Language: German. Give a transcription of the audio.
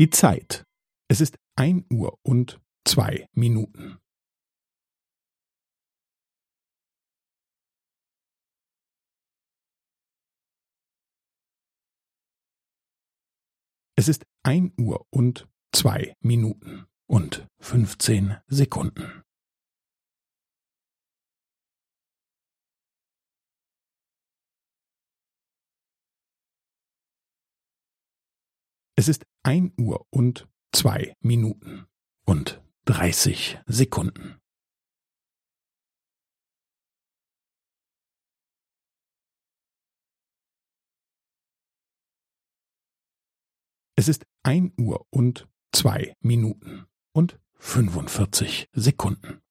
Die Zeit. Es ist ein Uhr und zwei Minuten. Es ist ein Uhr und zwei Minuten und fünfzehn Sekunden. Es ist ein Uhr und zwei Minuten und dreißig Sekunden. Es ist ein Uhr und zwei Minuten und fünfundvierzig Sekunden.